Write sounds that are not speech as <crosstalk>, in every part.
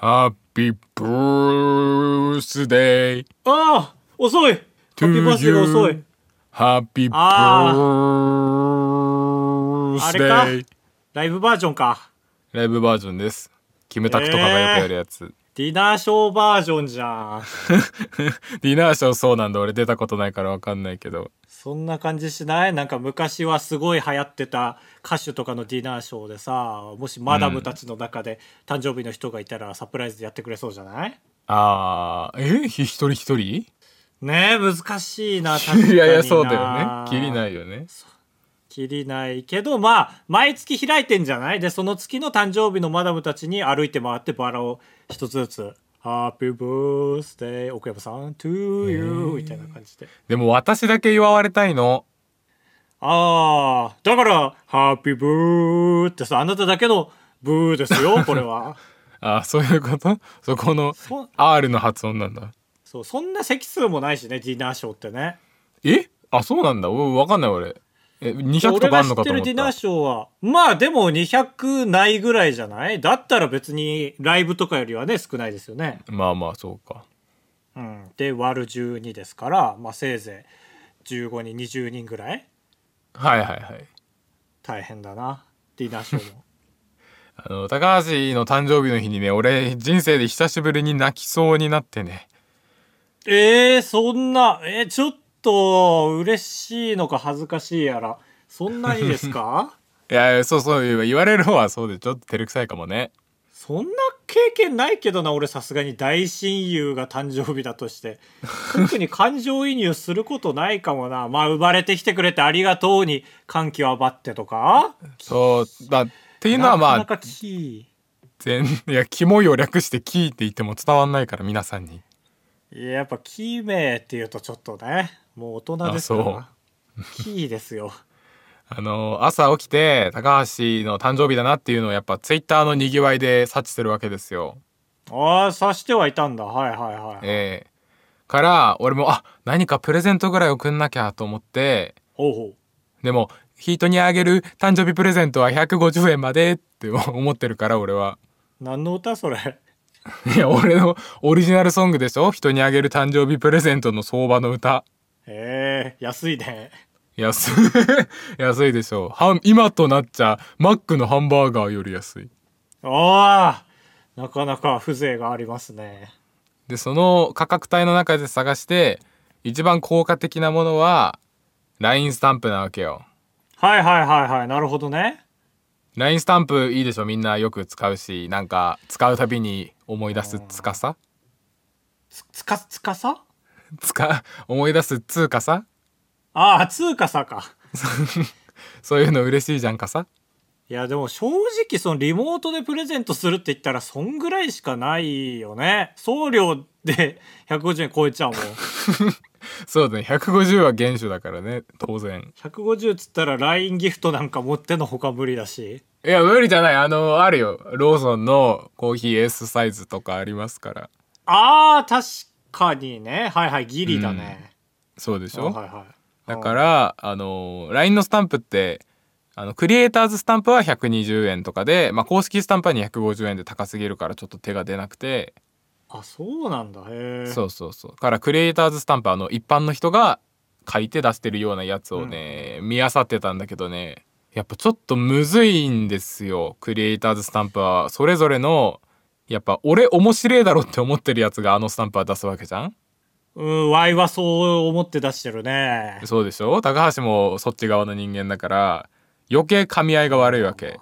ハッピーブースデーああ遅いハッピーバースデーが遅いハッピーブあースデあれか？ーライブバージョンか。ライブバージョンです。キムタクとかがよくやるやつ、ディナーショーバージョンじゃん。<laughs> ディナーショーそうなんだ。俺出たことないからわかんないけどそんな感じしない？なんか昔はすごい流行ってた歌手とかのディナーショーでさもしマダムたちの中で誕生日の人がいたらサプライズでやってくれそうじゃない？あーえ？ひ一人一人？ねえ難しいな確かにないやいやそうだよね。きりないよね。きりないけどまあ毎月開いてんじゃない？でその月の誕生日のマダムたちに歩いて回ってバラを一つずつ「ハッピーバースデー。奥山さん to you」みたいな感じで。でも私だけ祝われたいの。ああだから「ハッピーブー」ってさあなただけのブーですよ <laughs> これは。あそういうこと？そこのそ R の発音なんだ。そうそんな席数もないしねディナーショーってね。え？あそうなんだ。おわかんない俺え200とかあのかと思っってるディナーたショーはまあでも200ないぐらいじゃない？だったら別にライブとかよりはね少ないですよね。まあまあそうか。うん、で割る12ですから、まあ、せいぜい15人20人ぐらい？はいはいはい。大変だなディナーショーも。<laughs> あの高橋の誕生日の日にね俺人生で久しぶりに泣きそうになってね。えー、そんなえーちょっと嬉しいのか恥ずかしいやら。そんなにですか？<laughs> いやそうそう言われる方はそうでちょっと照れくさいかもね。そんな経験ないけどな俺さすがに大親友が誕生日だとして。特に感情移入することないかもな。まあ生まれてきてくれてありがとうに感極まってとか？そうだっていうのはまあなかなかキ全いやキモいを略してキーって言っても伝わんないから皆さんに。ーいややっぱキーメーっていうとちょっとねもう大人ですかあらキーですよ。あの朝起きて高橋の誕生日だなっていうのをやっぱツイッターのにぎわいで察知するわけですよ。ああ察してはいたんだ。はいはいはいええ。から俺もあ何かプレゼントぐらい送んなきゃと思って。ほうほう。でも人にあげる誕生日プレゼントは150円までって思ってるから俺は。何の歌それ？いや俺のオリジナルソングでしょ？人にあげる誕生日プレゼントの相場の歌へえ安いね。安い。<laughs> 安いでしょは今となっちゃマックのハンバーガーより安い。ああなかなか風情がありますね。でその価格帯の中で探して一番効果的なものは LINE スタンプなわけよ。はいはいはいはいなるほどね。LINE スタンプいいでしょ。みんなよく使うしなんか使うたびに思い出すつかさ？つつかつかさ？つか思い出す通貨さ？ああ通貨さか。<laughs> そういうの嬉しいじゃんかさ？いやでも正直そのリモートでプレゼントするって言ったらそんぐらいしかないよね。送料で <laughs> 150円超えちゃうもん。<laughs> そうだね。150は原種だからね当然。150っつったら LINE ギフトなんか持ってのほか無理だし。いや無理じゃない。あのあるよ。ローソンのコーヒー S サイズとかありますから。あー確かにね。はいはいギリだね、そうでしょ、はいはいはい。だからあの LINE のスタンプってあのクリエイターズスタンプは120円とかで、まあ、公式スタンプは250円で高すぎるからちょっと手が出なくて。あそうなんだ。へえ。そうそうそう。からクリエイターズスタンプはあの一般の人が書いて出してるようなやつをね、見漁ってたんだけどね。やっぱちょっとむずいんですよ。クリエイターズスタンプはそれぞれのやっぱ俺面白いだろって思ってるやつがあのスタンプは出すわけじゃん？うんワイはそう思って出してるね。そうでしょ？高橋もそっち側の人間だから余計噛み合いが悪いわけ。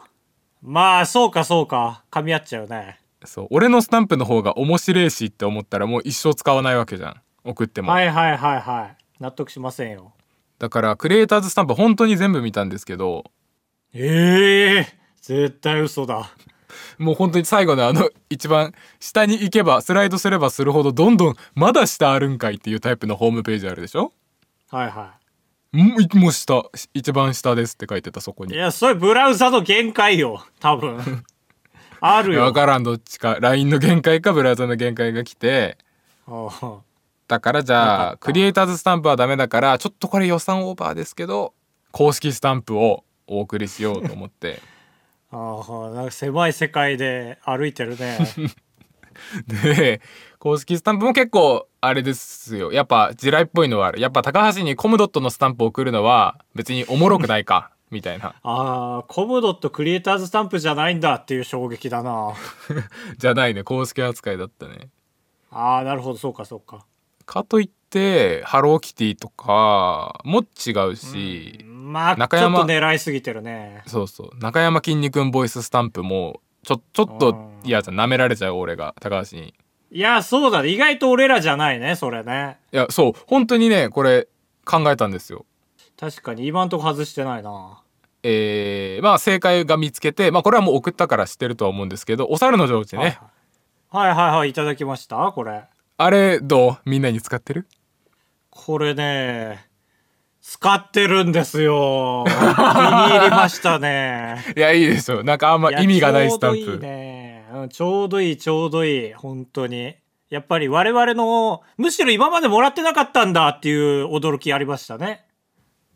まあそうかそうか。噛み合っちゃうね。そう。俺のスタンプの方が面白いしって思ったらもう一生使わないわけじゃん。送っても、はいはいはいはい。納得しませんよ。だからクリエイターズスタンプ本当に全部見たんですけど。ええ絶対嘘だもう本当に最後のあの一番下に行けばスライドすればするほどどんどんまだ下あるんかいっていうタイプのホームページあるでしょ？はいはもうもう下一番下ですって書いてたそこに。いいやそれブラウザの限界よ多分。<laughs> あるよ。分からんどっちか。LINE の限界かブラウザの限界が来て。だからじゃあクリエイターズスタンプはダメだからちょっとこれ予算オーバーですけど公式スタンプをお送りしようと思ってああなんか狭い世界で歩いてるね。<laughs> で公式スタンプも結構あれですよ。やっぱ地雷っぽいのはある。やっぱ高橋にコムドットのスタンプを送るのは別におもろくないか <laughs> みたいな。あーコムドットクリエイターズスタンプじゃないんだっていう衝撃だな。<laughs> じゃないね。公式扱いだったね。あーなるほど。そうかそうか。かといってハローキティとかも違うし、まあちょっ中山と狙いすぎてるね。そうそう。中山きんに君ボイススタンプもちょちょっと嫌じゃん。舐められちゃう俺が高橋に。いやそうだ。ね意外と俺らじゃないねそれね。いやそう。本当にねこれ考えたんですよ。確かに今んとこ外してないな。えー、まあ正解が見つけてまあこれはもう送ったから知ってるとは思うんですけどお猿のジョージね、はい。はいはいはいいただきましたこれ。あれどう？みんなに使ってる？これね使ってるんですよ。気に入りましたね。<laughs> いやいいでしょなんかあんまや意味がないスタンプ。ちょうどいいね、うん、ちょうどいいちょうどいい。本当に。やっぱり我々のむしろ今までもらってなかったんだっていう驚きありましたね。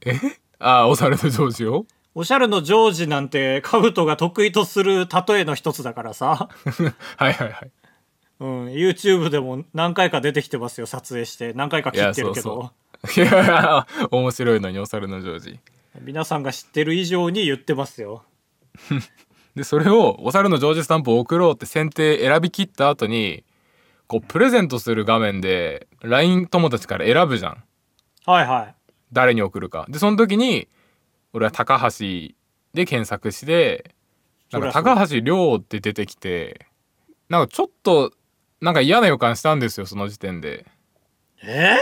え？<laughs> あお猿のジョージを？おしゃれのジョージなんてカブトが得意とする例えの一つだからさ、<laughs> はいはいはい。うん、YouTube でも何回か出てきてますよ撮影して。何回か切ってるけど。いやそうそうい <laughs> や面白いのにお猿のジョージ。皆さんが知ってる以上に言ってますよ。<laughs> でそれをお猿のジョージスタンプを送ろうって選定選び切った後にこうプレゼントする画面で LINE 友達から選ぶじゃん。はいはい。誰に送るか。でその時に俺は高橋で検索してなんか高橋亮って出てきてなんかちょっとなんか嫌な予感したんですよその時点で。え？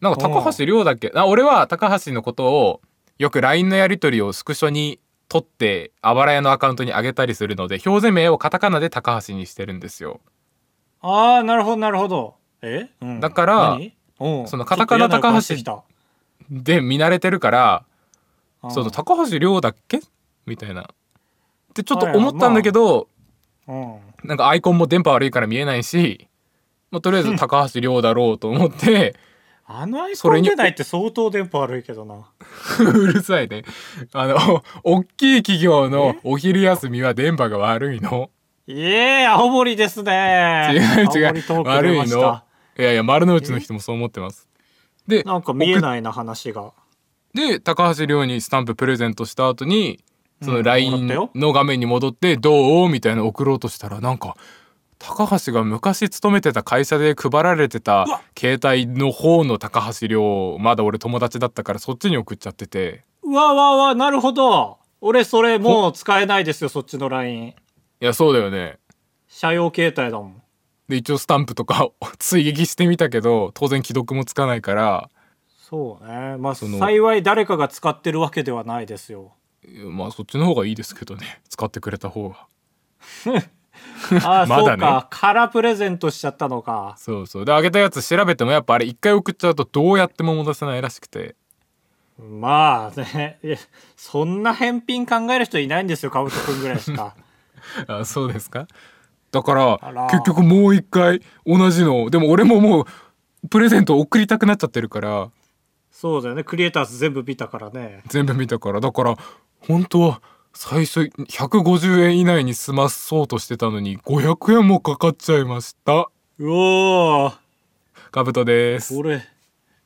なんか高橋亮だっけ？あ俺は高橋のことをよく LINE のやり取りをスクショに撮ってあばら屋のアカウントに上げたりするので表示名をカタカナで高橋にしてるんですよ。ああなるほどなるほど。え、うん。だからそのカタカナ高橋で見慣れてるからうんそう高橋亮だっけ？みたいな。でちょっと思ったんだけど、うん。なんかアイコンも電波悪いから見えないし、まあ、とりあえず高橋亮だろうと思ってあのアイそれにコン出ないって相当電波悪いけどな。<laughs> うるさいね。あの大きい企業のお昼休みは電波が悪いの？いえ青森ですね。違う違う。悪いの。いやいや丸の内の人もそう思ってます。でなんか見えないな話が。で高橋亮にスタンププレゼントした後にそのうん LINE の画面に戻って「どう?」みたいなの送ろうとしたらなんか高橋が昔勤めてた会社で配られてた携帯の方の高橋亮まだ俺友達だったからそっちに送っちゃってて。うわうわうわなるほど。俺それもう使えないですよそっちの LINE いやそうだよね。社用携帯だもん。で一応スタンプとか <laughs> 追撃してみたけど当然既読もつかないから。そうね。まあその。幸い誰かが使ってるわけではないですよ。まあそっちの方がいいですけどね。使ってくれた方が <laughs> <laughs> ああ、まだね。そうか。空プレゼントしちゃったのか。そうそう。であげたやつ調べてもやっぱあれ一回送っちゃうとどうやっても戻せないらしくて。まあね。そんな返品考える人いないんですよカブト君ぐらいしか。<laughs> あそうですか？だから。結局もう一回同じの。でも俺ももうプレゼント送りたくなっちゃってるから。そうだよね。クリエイターズ全部見たからね。全部見たから。だから本当は最初150円以内に済まそうとしてたのに500円もかかっちゃいました。うおー。かぶとです。これ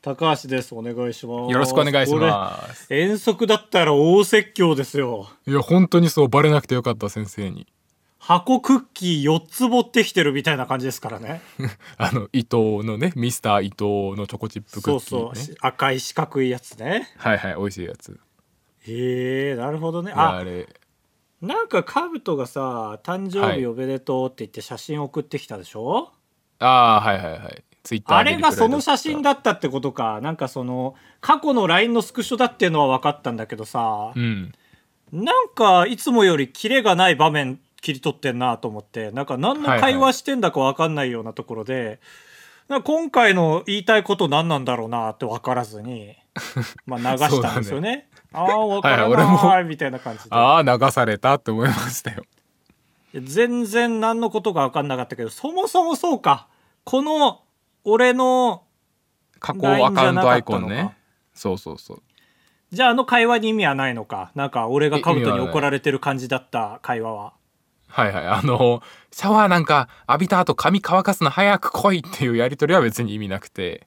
高橋です。お願いします。よろしくお願いします。遠足だったら大説教ですよ。いや本当にそうバレなくてよかった先生に。箱クッキー4つ持ってきてるみたいな感じですからね。<laughs> あの伊藤のねミスター伊藤のチョコチップクそうッキー、ね、そう。赤い四角いやつね。はいはい美味しいやつへえなるほどね。ああれ。なんかカブトがさ誕生日おめでとうって言って写真送ってきたでしょ、ああはいはいはい。ツイッターあれがその写真だったってことか。なんかその過去の LINE のスクショだっていうのは分かったんだけどさ。う、ん。なんかいつもよりキレがない場面切り取ってんなと思って。なんか何の会話してんだか分かんないようなところで、なんか今回の言いたいこと何なんだろうなって分からずに、まあ、流したんですよね。<laughs> ああ分からはいはい俺ないみたいな感じで、ああ流されたって思いましたよ。全然何のことか分かんなかったけどそもそもそうか。この俺の加工アカウントアイコンね。そうそうそう。じゃああの会話に意味はないのか。なんか俺がカブトに怒られてる感じだった会話は。はい。はいあのシャワーなんか浴びた後髪乾かすの早く来いっていうやり取りは別に意味なくて。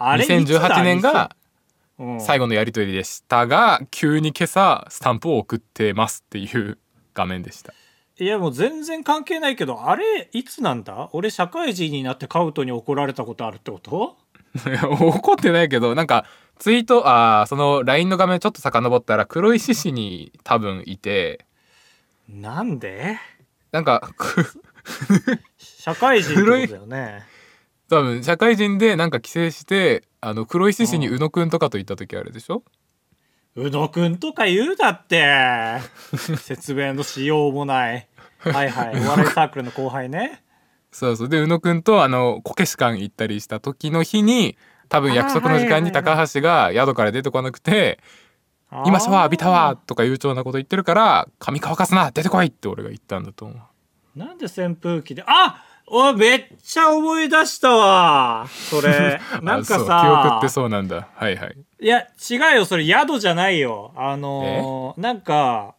あれ2018年が最後後のやり取りでしたが急に今朝スタンプを送ってますっていう画面でした。いやもう全然関係ないけどあれいつなんだ？俺社会人になってカウトに怒られたことあるってこと？<laughs> 怒ってないけどなんかツイートあーその LINE の画面ちょっと遡ったら黒石市に多分いて。なんで？なんかく社会人ってことだよね。多分社会人でなんか帰省してあの黒石市に宇野くんとかと行った時あるでしょ？宇野くんとか言うだって。<laughs> 説明のしようもない。はいはい。お笑いサークルの後輩ね。そうそう。で宇野くんとあのこけし館行ったりした時の日に多分約束の時間に高橋が宿から出てこなくて「今シャワー浴びたわ」とか悠長なこと言ってるから「髪乾かすな出てこい!」って俺が言ったんだと思う。なんで扇風機であおめっちゃ思い出したわ。それ。<laughs> なんかあそう記憶さってそうなんだ。はいはい。いや違うよそれ。宿じゃないよ。あのーなんか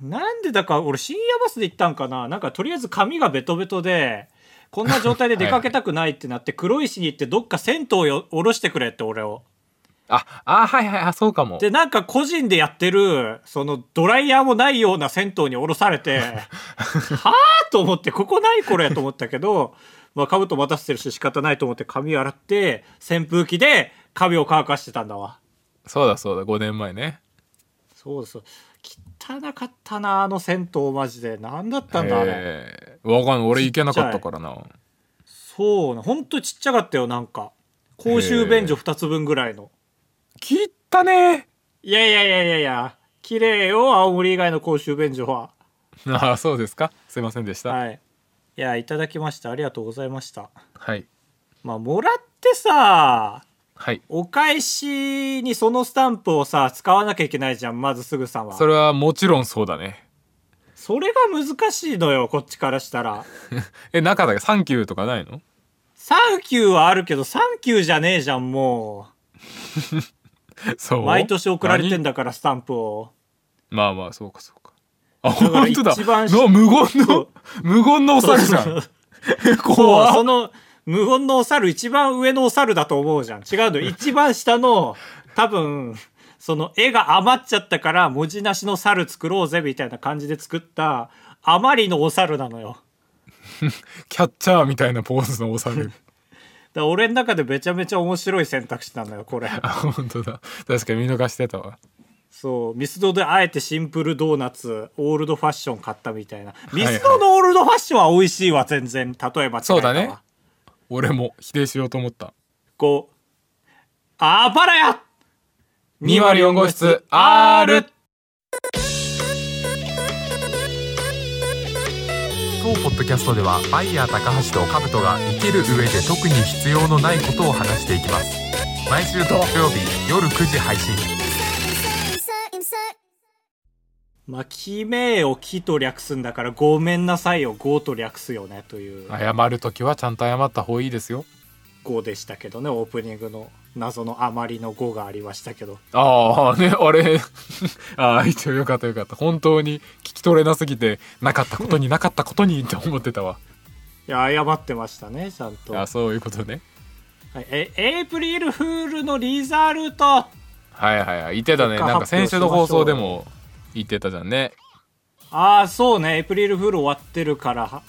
なんでだか俺深夜バスで行ったんかな。なんかとりあえず髪がベトベトでこんな状態で出かけたくないってなって黒石に行ってどっか銭湯を下ろしてくれって俺をああはいはいあそうかも。でなんか個人でやってるそのドライヤーもないような銭湯に降ろされて <laughs> はあと思ってここないこれと思ったけどまあ兜待たせてるし仕方ないと思って髪洗って扇風機で髪を乾かしてたんだわ。そうだそうだ5年前ね。そうです汚かったなあの銭湯マジで。何だったんだあれえー。わかんない。俺行けなかったからな。そうなほんとちっちゃかったよなんか。公衆便所2つ分ぐらいの切ったね。いやいやいやいやいや。綺麗よ青森以外の公衆便所は。あそうですか。すいませんでした。はい。いやいただきました。ありがとうございました。はい。まあもらってさはい。お返しにそのスタンプをさ使わなきゃいけないじゃんまずすぐさんは。それはもちろんそうだね。それが難しいのよこっちからしたら。<laughs> え中だけ？サンキューとかないの？サンキューはあるけどサンキューじゃねえじゃんも <laughs> <laughs> そう？う毎年送られてんだだからスタンプを。まあまあそうかそうか。あから本当だ。一番しの無言そのう。無言のお猿じゃん <laughs> 怖っ。その無言のお猿一番上のお猿だと思うじゃん。違うの <laughs> 一番下の多分その絵が余っちゃったから文字なしの猿作ろうぜみたいな感じで作ったあまりのお猿なのよ。キャッチャーみたいなポーズのお猿だ俺の中でめちゃめちゃ面白い選択肢なのよこれ。あ本当だ。確かに見逃してたわ。そう。ミスドであえてシンプルドーナツオールドファッション買ったみたいな。ミスドのオールドファッションは美味しいわ全然。例えば違そうだね。わ俺も否定しようと思った。こう。あばらや。204号室 R ポッドキャストではバイヤー高橋とカブトが生きる上で特に必要のないことを話していきます。毎週土曜日夜9時配信。あ、きめをきと略すんだからごめんなさいをごと略すよねという。謝る時はちゃんと謝った方がいいですよ語でしたけどねオープニングの謎のあまりの語がありましたけど。ああねあれ。<laughs> ああ一応よかったよかった。本当に聞き取れなすぎてなかったことになかったことにって思ってたわ。いや謝ってましたねちゃんと、あそういうことね。はい、えエイプリルフールのリザルト。はいはいはい言ってたね。なんか先週の放送で発も言ってたじゃんね。ああそうねエイプリルフール終わってるからは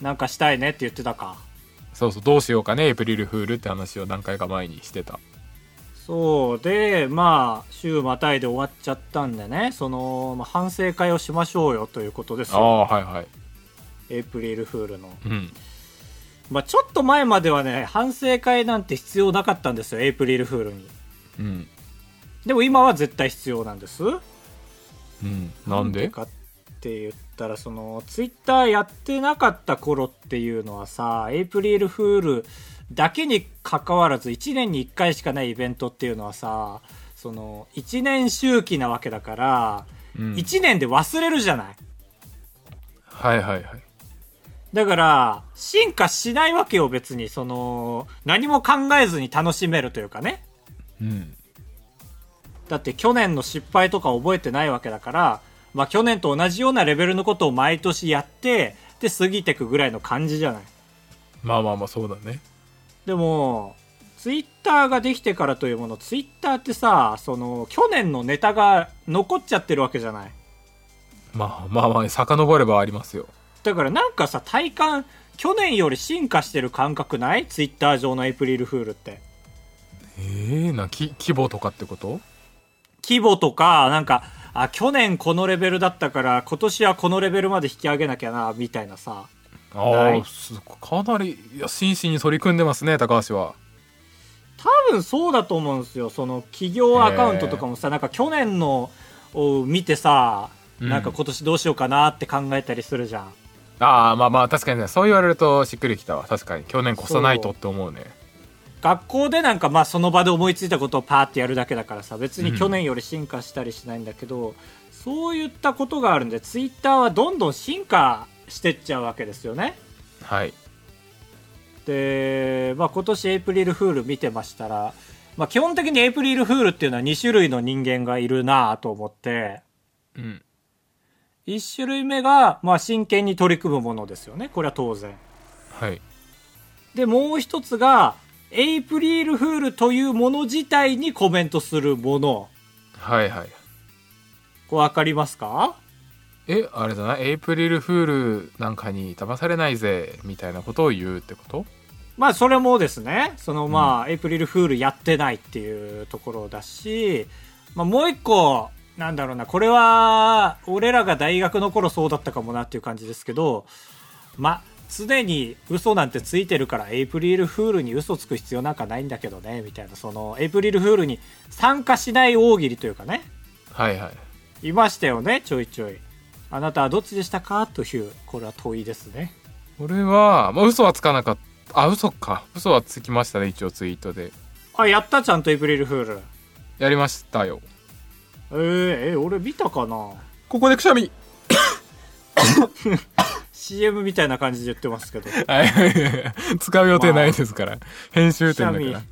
なんかしたいねって言ってたかそうそうどうしようかねエイプリルフールって話を何回か前にしてた。そうでまあ週またいで終わっちゃったんでねその、まあ、反省会をしましょうよということですあよ。あはいはい。エイプリルフールの。うん。まあちょっと前まではね反省会なんて必要なかったんですよエイプリルフールに。うん。でも今は絶対必要なんです。うん。なんで？かって言ったらそのツイッターやってなかった頃っていうのはさエイプリルフールだけに関わらず1年に1回しかないイベントっていうのはさその1年周期なわけだから、うん。1年で忘れるじゃない。はいはいはい。だから進化しないわけよ別に。その何も考えずに楽しめるというかね。うん。だって去年の失敗とか覚えてないわけだからまあ去年と同じようなレベルのことを毎年やってで過ぎてくぐらいの感じじゃない？まあまあまあそうだね。でもツイッターができてからというものツイッターってさその去年のネタが残っちゃってるわけじゃない？まあまあまあ遡ればありますよ。だからなんかさ体感去年より進化してる感覚ない？ツイッター上のエイプリルフールって。えー、なき規模とかってこと？規模とかなんかあ去年このレベルだったから今年はこのレベルまで引き上げなきゃなみたいなさ。ああすかなりいや真摯に取り組んでますね高橋は。多分そうだと思うんですよ。その企業アカウントとかもさなんか去年のを見てさうん。なんか今年どうしようかなって考えたりするじゃん、ああまあまあ確かにねそう言われるとしっくりきたわ。確かに去年越さないとって思うね学校でなんかまあその場で思いついたことをパーってやるだけだからさ別に去年より進化したりしないんだけど、そういったことがあるんでツイッターはどんどん進化してっちゃうわけですよね。はい。で、まあ、今年エイプリルフール見てましたら、まあ、基本的にエイプリルフールっていうのは2種類の人間がいるなと思ってうん。1種類目がまあ真剣に取り組むものですよね。これは当然。はい。でもう一つがエイプリルフールというもの自体にコメントするもの。はいはい。これ分かりますか？えあれだな。エイプリルフールなんかに騙されないぜみたいなことを言うってこと？まあそれもですね。そのまあ、エイプリルフールやってないっていうところだし、まあ、もう一個なんだろうな。これは俺らが大学の頃そうだったかもなっていう感じですけどまあ常に嘘なんてついてるからエイプリルフールに嘘つく必要なんかないんだけどねみたいな。そのエイプリルフールに参加しない大喜利というかね。はいはい。いましたよねちょいちょい。あなたはどっちでしたか？というこれは問いですね。俺は、まあ、嘘はつかなかった。あ嘘か。嘘はつきましたね一応ツイートで。あやったちゃんとエイプリルフール。やりましたよ。えー、え俺見たかな？ここでくしゃみ <laughs> CM みたいな感じで言ってますけど。はい。<laughs> 使う予定ないですから、編集点だから。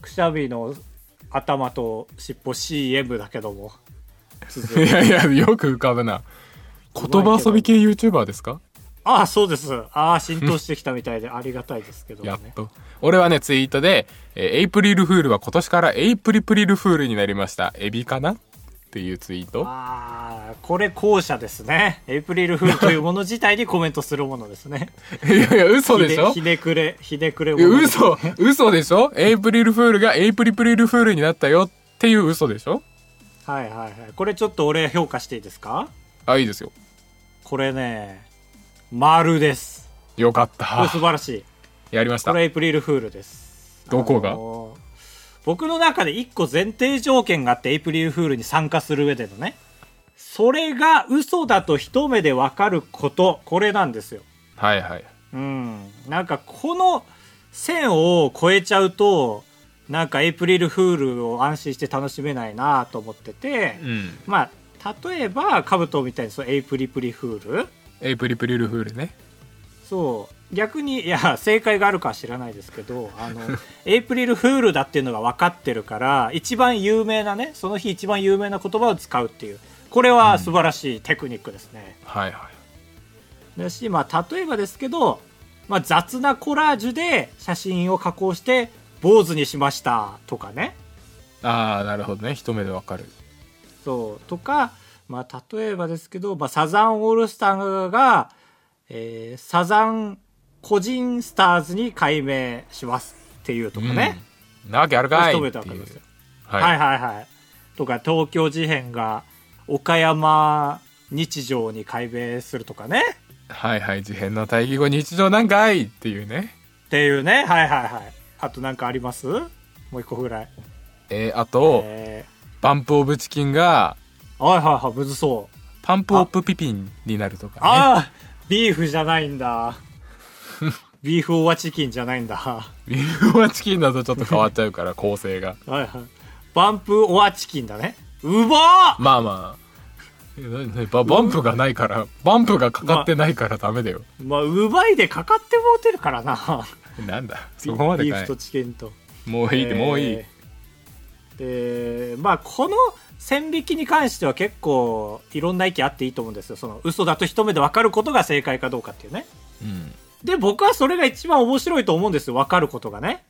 くしゃみの頭と尻尾 CM だけども。続いやいやよく浮かぶな。言葉遊び系 YouTuber ですか？ああそうです。ああ浸透してきたみたいでありがたいですけどね。やっと。俺はねツイートで、えーエイプリルフールは今年からエイプリプリルフールになりました。エビかな？っていうツイート？ああこれ後者ですね。エイプリルフールというもの自体にコメントするものですね。いやいや嘘でしょ？ひねくれひねくれいやもの。です嘘嘘でしょ？エイプリルフールがエイプリプリルフールになったよっていう嘘でしょ？はいはいはい。これちょっと俺評価していいですか？あいいですよ。これね丸です。よかっこれた素晴らしい。やりました。これエイプリルフールです。どこが？あのー僕の中で一個前提条件があってエイプリルフールに参加する上でのね。それが嘘だと一目でわかること。これなんですよ。はいはい。うん。なんかこの線を越えちゃうとなんかエイプリルフールを安心して楽しめないなと思ってて、うん。まあ例えばカブトみたいにそうエイプリプリフール。エイプリプリルフールね。そう逆にいや正解があるかは知らないですけどあの <laughs> エイプリルフールだっていうのが分かってるから一番有名なねその日一番有名な言葉を使うっていうこれは素晴らしいテクニックですね、はいはい。だしまあ例えばですけど、まあ、雑なコラージュで写真を加工して坊主にしましたとかね。ああなるほどね。一目でわかる。そうとか、まあ、例えばですけど、まあ、サザンオールスターが、えーサザン個人スターズに改名しますっていうとかね、うん。なわけあるかい一目っていははいはいはい。とか東京事変が岡山日常に改名するとかね。はいはい。事変の対義語日常なんかいっていうね。っていうね。はいはいはい。あとなんかあります？もう一個ぐらい。えーあと、えバンプオブチキンがー、はいはいはい。むずそう。パンプオブピピンになるとかね。ああビーフじゃないんだビーフオアチキンじゃないんだ。はビーフはチキンだとちょっと変わっちゃうから構成が。いはい。バンプオアチキンだね。うまっ！まあまあ。ババンプがないからバンプがかかってないからダメだよ、まあうまいでかかってもうてるからな。なんだ？そこまでかい。ビーフとチキンと。もういいで、もういい。えまあこの線引きに関しては結構いろんな意見あっていいと思うんですよ。その嘘だと一目で分かることが正解かどうかっていうね。うんで、僕はそれが一番面白いと思うんですよ。分かることがね。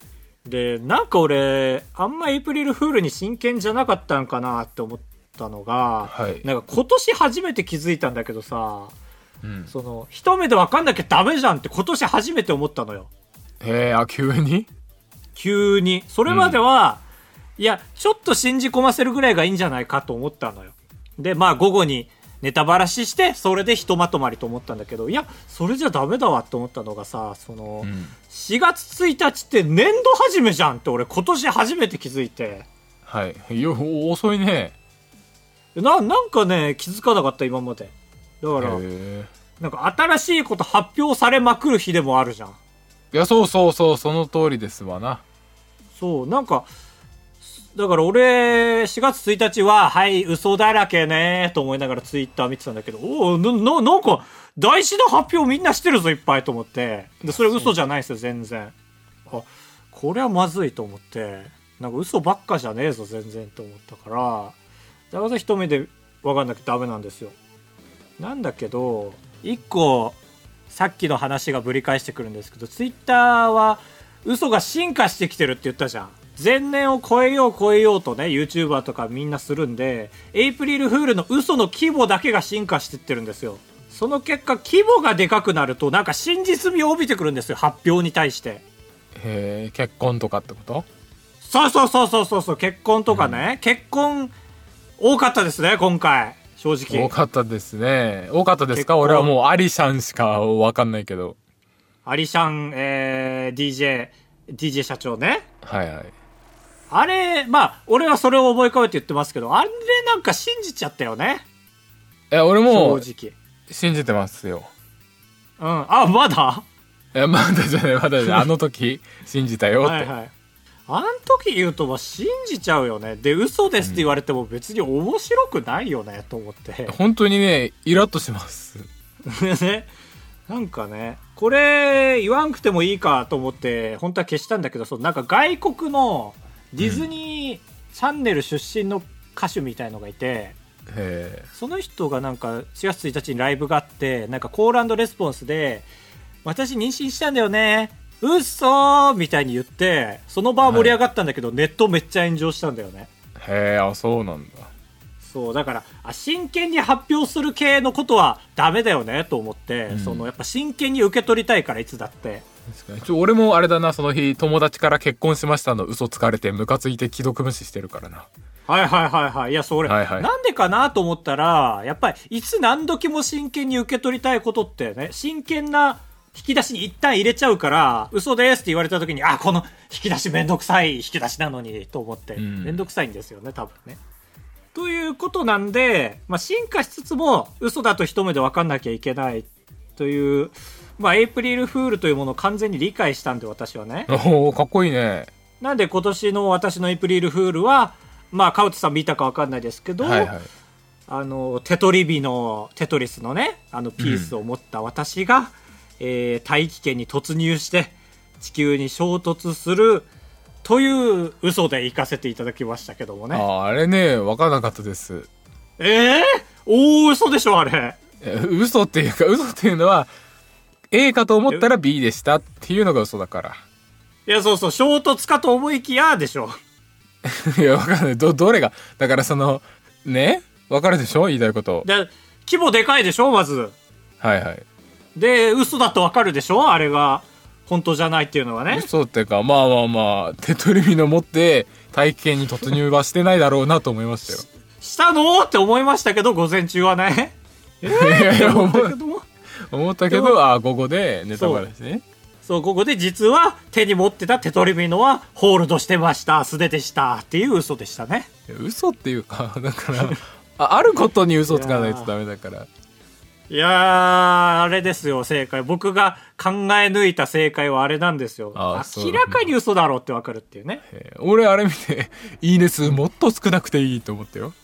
で、なんか俺、あんまエイプリルフールに真剣じゃなかったんかなって思ったのが、はいなんか今年初めて気づいたんだけどさ、うんその、一目で分かんなきゃダメじゃんって今年初めて思ったのよ。へえあ急に？急に。それまでは、いや、ちょっと信じ込ませるぐらいがいいんじゃないかと思ったのよ。で、まあ午後にネタばらしして、それでひとまとまりと思ったんだけど、いや、それじゃダメだわって思ったのがさ、その、うん4月1日って年度始めじゃんって俺今年初めて気づいて。はいよ遅いねな、なんかね、気づかなかった今まで。だから、なんか新しいこと発表されまくる日でもあるじゃん。いやそうそうそうその通りですわなそう、なんか、だから俺、4月1日は、はい、嘘だらけねと思いながらツイッター見てたんだけど、おおな、な、なんか、大事な発表みんなしてるぞ、いっぱいと思って。で、それ嘘じゃないですよ、全然。あ、これはまずいと思って、なんか嘘ばっかじゃねえぞ、全然と思ったから、だから一目で分かんなきゃダメなんですよ。なんだけど、一個、さっきの話がぶり返してくるんですけど、ツイッターは嘘が進化してきてるって言ったじゃん。前年を超えよう超えようとね、YouTuber とかみんなするんで、エイプリルフールの嘘の規模だけが進化してってるんですよ。その結果、規模がでかくなると、なんか真実味を帯びてくるんですよ、発表に対して。へえ結婚とかってこと？そうそうそうそうそうそう、結婚とかね、結婚、多かったですね、今回。正直。多かったですね多かったですか？俺はもうアリシャンしかわかんないけどアリシャン、えー、DJ、DJ 社長ね。はいはいあれ、まあ、俺はそれを思い浮かべて言ってますけど、あれなんか信じちゃったよね。いや俺も正直。信じてますようん。あ、まだ？いやまだじゃないまだじゃない <laughs> あの時信じたよって、はいはい。あん時言うと、まあ、信じちゃうよね。で、嘘ですって言われても別に面白くないよね、と思って。本当にねイラッとします <laughs> ね。なんかね、これ言わんくてもいいかと思って、本当は消したんだけど、そうなんか外国のディズニーチャンネル出身の歌手みたいのがいて、へその人がなんか4月1日にライブがあって、なんかコールレスポンスで、私妊娠したんだよね。うっそーみたいに言って、その場は盛り上がったんだけど、ネットめっちゃ炎上したんだよね。えへえあそうなんだそう、だから、あ真剣に発表する系のことはダメだよねと思って、んそのやっぱ真剣に受け取りたいからいつだって。俺もあれだなその日友達から結婚しましたの嘘つかれてムカついて既読無視してるからな。はいはいはいはい。いや、それ、はいはい。なんでかなと思ったら、やっぱり、いつ何時も真剣に受け取りたいことってね、真剣な引き出しに一旦入れちゃうから、嘘ですって言われた時に、あ、この引き出しめんどくさい引き出しなのに、と思って、ん。めんどくさいんですよね、多分ね。ということなんで、まあ、進化しつつも、嘘だと一目で分かんなきゃいけないという、まあ、エイプリルフールというものを完全に理解したんで、私はね。おおかっこいいねなんで今年の私のエイプリルフールは、まあ、カウトさん見たか分かんないですけど、はいはいあの、テトリビの、テトリスのね、あの、ピースを持った私が、えー大気圏に突入して、地球に衝突する、という嘘で行かせていただきましたけどもね。ああれね分からなかったですええ大嘘でしょ、あれ。え嘘っていうか嘘っていうのは A かと思ったら B でしたっていうのが嘘だから。いや、そうそう、衝突かと思いきや、でしょ。<laughs> いや分かんない。どどれが？だからそのね？分かるでしょ？言いたいこと。で、規模でかいでしょ、まず。はいはい。で、嘘だとわかるでしょ？あれが、本当じゃないっていうのはね。嘘っていうかまあまあまあ手取り火の持って大気圏に突入はしてないだろうなと思いましたよ。したの？って思いましたけど、午前中はね。<laughs> えいやいや思思ったけども。思ったけどあ午後でネタバラシねそう、ここで実は手に持ってた手取りビのはホールドしてました、素手でしたっていう嘘でしたね。いや嘘っていうか <laughs> だからああることに嘘つかないとダメだからいやー、あれですよ、正解。僕が考え抜いた正解はあれなんですよ。あそう明らかに嘘だろうってわかるっていうね。えー俺あれ見ていいね数もっと少なくていいと思ったよ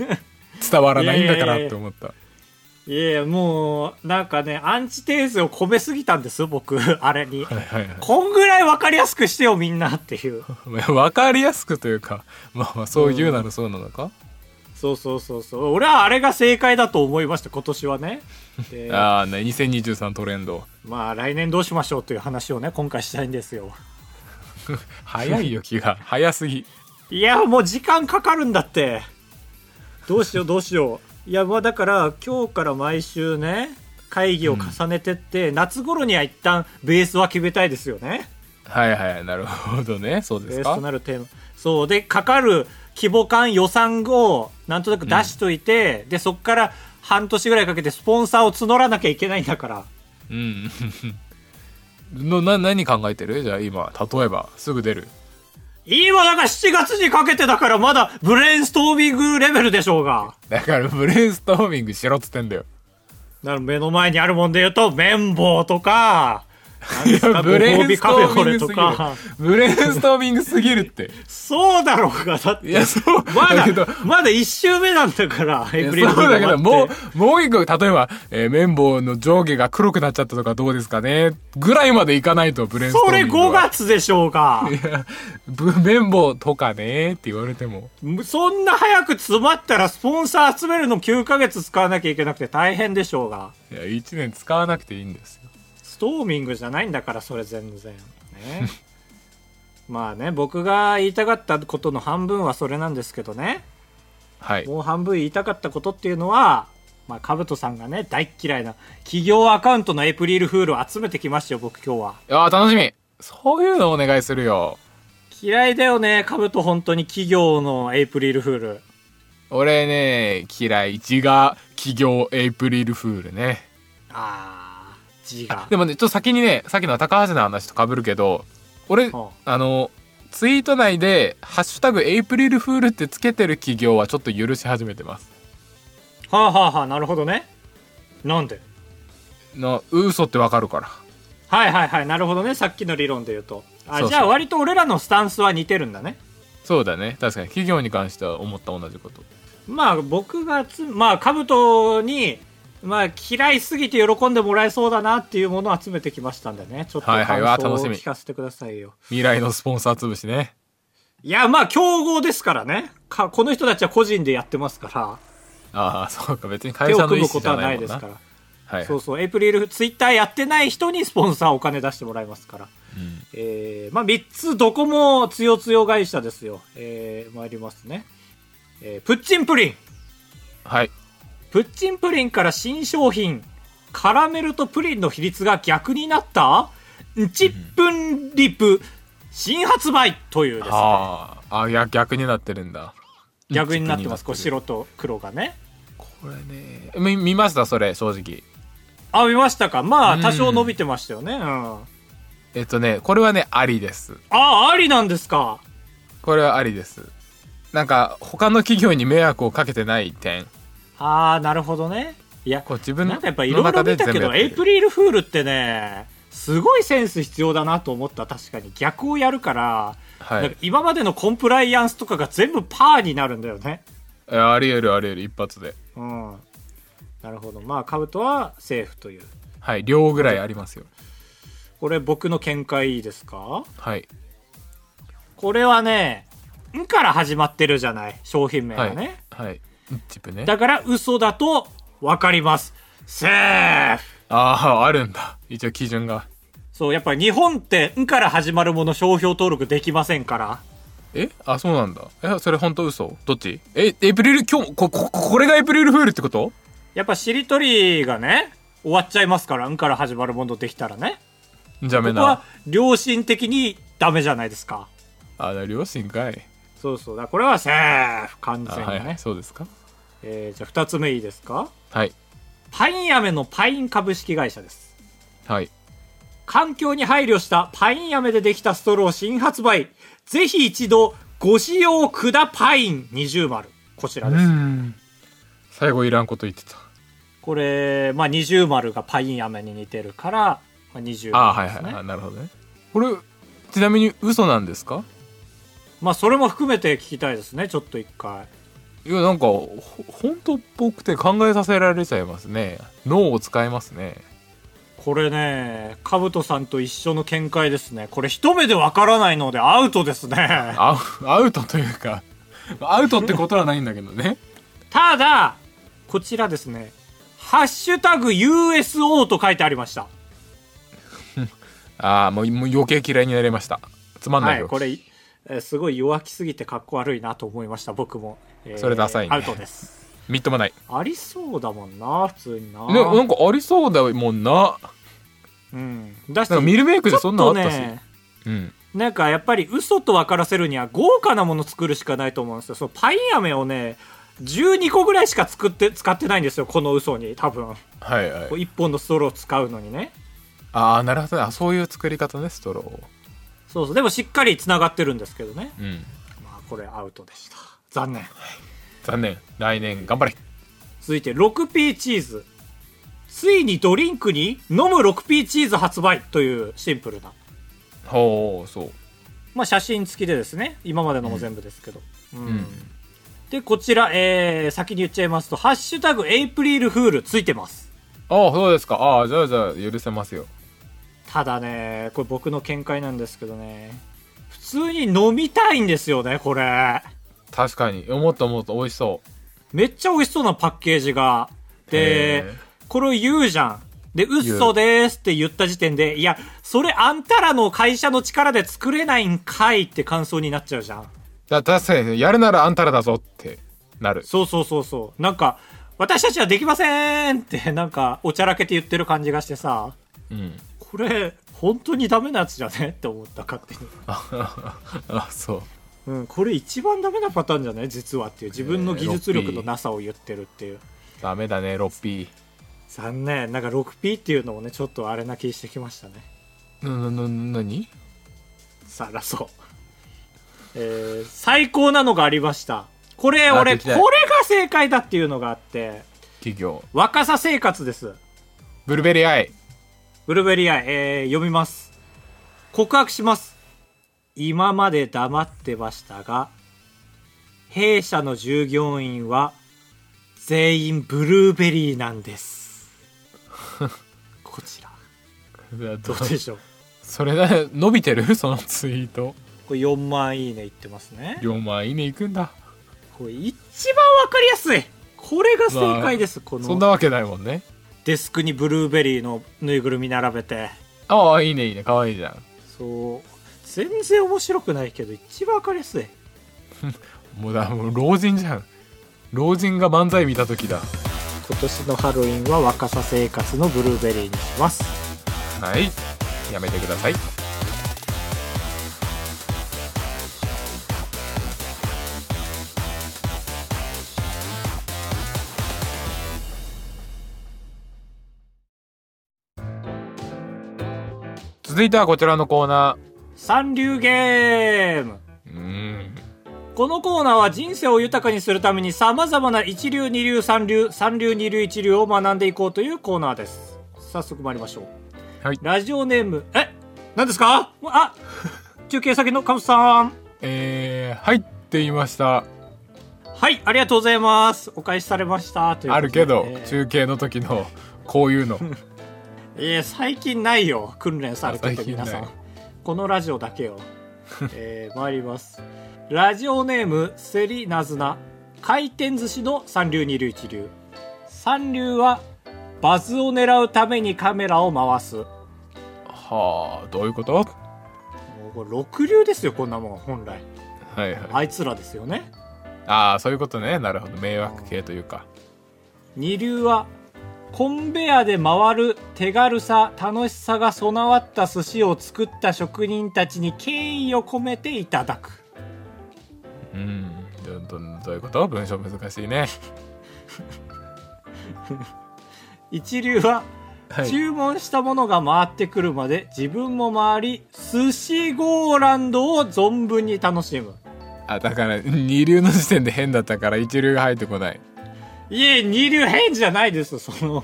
<laughs> 伝わらないんだからって思ったいやいや、もう、なんかね、アンチテーゼを込めすぎたんです、僕、<laughs> あれに。はいはいはい。こんぐらいわかりやすくしてよ、みんなっていう。ま <laughs> あ分かりやすくというかまあまあそう言うならそうなのか、そうそうそうそう。俺はあれが正解だと思いました今年はね。で <laughs> ああね2023トレンド。まあ来年どうしましょうという話をね今回したいんですよ。早いよ気が。早すぎ。いやもう時間かかるんだって。どうしようどうしよういやまあだから今日から毎週ね会議を重ねてって、夏頃には一旦ベースは決めたいですよね。はいはいなるほどね。そうですか？ベースとなるテーマ。そう。でかかる規模感予算をなんとなく出しといて、でそっから半年ぐらいかけてスポンサーを募らなきゃいけないんだから。うん。<laughs> のな何考えてる？じゃあ今例えばすぐ出る今だから7月にかけてだからまだブレインストーミングレベルでしょうが。だからブレインストーミングしろっつってんだよ。だから目の前にあるもんで言うと綿棒とかブレインストーミングすぎる。ブレインストーミングすぎるって。そうだろうがだって。いやそう。まだだまだ1周目なんだからエイプリルそうだけど、もうう、もう一個、例えば、えー綿棒の上下が黒くなっちゃったとかどうですかね？ぐらいまでいかないと、ブレインストそれーミングは。5月でしょうがいや、ぶ綿棒とかねって言われても。そんな早く詰まったらスポンサー集めるの9ヶ月使わなきゃいけなくて大変でしょうが。いや、一年使わなくていいんですトーミングじゃないんだからそれ全然ね <laughs> まあね僕が言いたかったことの半分はそれなんですけどねはい。もう半分言いたかったことっていうのはまあ、かぶとさんがね、大っ嫌いな企業アカウントのエイプリルフールを集めてきましたよ、僕今日は。いやー楽しみそういうのお願いするよ。嫌いだよね、かぶと本当に企業のエイプリルフール。俺ね、嫌い。自我企業エイプリルフールね。あー、字が。<laughs> でもね、ちょっと先にね、さっきの高橋の話と被るけど、俺、はあの、ツイート内で、ハッシュタグエイプリルフールってつけてる企業はちょっと許し始めてます。あ、はあはあはあ、なるほどね。なんで？の、嘘ってわかるから。はいはいはい、なるほどね、さっきの理論で言うと。あじゃあ割と俺らのスタンスは似てるんだね。そうだね。確かに企業に関しては思った同じこと。まあ僕がつ、まあ、カブトに、まあ、嫌いすぎて喜んでもらえそうだなっていうものを集めてきましたんでね。ちょっと感想を楽しみ聞かせてくださいよ。未来のスポンサー潰しね。いや、まあ、競合ですからね。かこの人たちは個人でやってますから、ああ、そうか。別に手会社のを組むこと意思じゃなもんな。はないいですから。はい。そうそう、エイプリル、ツイッターやってない人にスポンサーお金出してもらいますから。うんえー、まあ、3つどこもつよつよ会社ですよ。えー、参りますね。えー、プッチンプリン。はい。プッチンプリンから新商品、カラメルとプリンの比率が逆になった？んちっぷんリプ、新発売というですね。はあ。あ、いや、逆になってるんだ。逆になってます。こう白と黒がね。これね。み見ました？それ、正直。あ、見ましたか？まあ、うん多少伸びてましたよね。うん。えっとね、これはね、ありです。あ、ありなんですか？これはありです。なんか、他の企業に迷惑をかけてない点。あー、なるほどね。いや、こう自分のなんかやっぱいろいろ見たけど、エイプリルフールってね、すごいセンス必要だなと思った、確かに。逆をやるから、はいなんか。今までのコンプライアンスとかが全部パーになるんだよね。あり得るあり得る、一発で。うん。なるほど。まあ、カブトはセーフという。はい。量ぐらいありますよ。これ僕の見解いいですか？はい。これはね、んから始まってるじゃない。商品名はい。がね。はい。チップね。だから嘘だと分かります。セーフああ、あるんだ。一応基準が。そう、やっぱり日本って、んから始まるもの商標登録できませんから。え？あ、そうなんだ。え、それ本当嘘？どっち？え、エイプリル、今日、こ、こ、これがエイプリルフールってこと？やっぱしりとりがね、終わっちゃいますから、んから始まるものできたらね。じゃめここはな。良心的にダメじゃないですか。あ、だ両親かい。そうそう。だこれはセーフ完あ、全にね。はいはい。そうですかえーじゃあ二つ目いいですか？はい。パイン飴のパイン株式会社です。はい。環境に配慮したパイン飴でできたストロー新発売。ぜひ一度ご使用くだパイン20丸。こちらです。ん。最後いらんこと言ってた。これ、まあ、20丸がパイン飴に似てるから、まあ、20あはい丸ですね。はいはい。なるほどね。これ、ちなみに嘘なんですか？まあ、それも含めて聞きたいですね、ちょっと一回。いや、なんか、ほ、本当っぽくて考えさせられちゃいますね。脳を使いますね。これね、カブトさんと一緒の見解ですね。これ一目でわからないのでアウトですね。<laughs> アウアウトというか、<laughs> アウトってことはないんだけどね。ただこちらですね「ハッシュタグ USO」と書いてありました <laughs> ああもう余計嫌いになりましたつまんなよ、はいいこれ、えーすごい弱気すぎてかっこ悪いなと思いました僕も、えーそれダサいね。アウトです。みっともない。ありそうだもんな普通にな。ねなんかありそうだもんな。うん。だしなんかミルメイクでそんなのあったし、ねうん。なんかやっぱり嘘と分からせるには豪華なもの作るしかないと思うんですよ。そのパイン飴をね12個ぐらいしか作って使ってないんですよこの嘘に多分。はいはい。こう1本のストローを使うのにね。ああなるほどね。あそういう作り方ねストローそうそう。でもしっかりつながってるんですけどね。うん。まあこれアウトでした残念。残念。来年頑張れ。続いて 6P チーズ。ついにドリンクに飲む 6P チーズ発売というシンプルな。ほうそう。まあ写真付きでですね。今までのも全部ですけど、うん。うん。でこちら、えー先に言っちゃいますと「ハッシュタグエイプリルフール」ついてます。ああそうですか。ああじゃあじゃあ許せますよ。ただねこれ僕の見解なんですけどね。普通に飲みたいんですよねこれ確かに。思った思った。美味しそう。めっちゃ美味しそうなパッケージが。でこれを言うじゃん。で、嘘ですって言った時点で、いや、それあんたらの会社の力で作れないんかいって感想になっちゃうじゃん。だ確かにやるならあんたらだぞってなる。そうそうそうそう。なんか、私たちはできませんって、<laughs> なんか、おちゃらけて言ってる感じがしてさ、うん。これ、本当にダメなやつじゃね？って思った、勝手に。<laughs> あそううん、これ一番ダメなパターンじゃない？実はっていう。自分の技術力のなさを言ってるっていう。ダメだね 6P 残念。なんか 6P っていうのもね、ちょっとあれな気してきましたね。ななな何？さあ、ラスト。えー、最高なのがありました。これ、俺、これが正解だっていうのがあって、企業若さ生活です。ブルーベリーアイブルーベリーアイ、えー読みます。告白します。今まで黙ってましたが、弊社の従業員は全員ブルーベリーなんです。<laughs> こちら。どうでしょう？それだ伸びてる？<laughs> そのツイートこれ4万いいねいってますね。4万いいねいくんだこれ一番わかりやすい。これが正解です。このそんなわけないもんねデスクにブルーベリーのぬいぐるみ並べて。ああいいねいいねかわいいじゃんそう。全然面白くないけど、一番わかりやすい。もうだもう老人じゃん。老人が漫才見た時だ。今年のハロウィンは若さ生活のブルーベリーにします。はい。やめてください。続いてはこちらのコーナ三流ゲーム。ーうーん。このコーナーは人生を豊かにするために様々な一流二流三流三流二流一流を学んでいこうというコーナーです。早速参りましょう。はい。ラジオネームえ？何ですか？あ中継先のカブさん。えー、入っていました。はいありがとうございます。お返しされましたということで。あるけど、えー中継の時のこういうの。<laughs> えー最近ないよ。訓練されてあ最近ない。て皆さんこのラジオだけよ <laughs> えー、参ります。ラジオネームセリナズナ。回転寿司の三流二流一流。三流はバズを狙うためにカメラを回す。もはあどういうこと？うこれ六流ですよこんなもん本来。はいはい。あいつらですよね。ああそういうことね。なるほど。迷惑系というか。二流はコンベヤで回る手軽さ楽しさが備わった寿司を作った職人たちに敬意を込めていただく。うん。どどどういうこと？文章難しいね。<laughs> 一流ははい。注文したものが回ってくるまで自分も回り寿司ゴーランドを存分に楽しむ。あだから二流の時点で変だったから一流が入ってこないいえ二流変じゃないです。その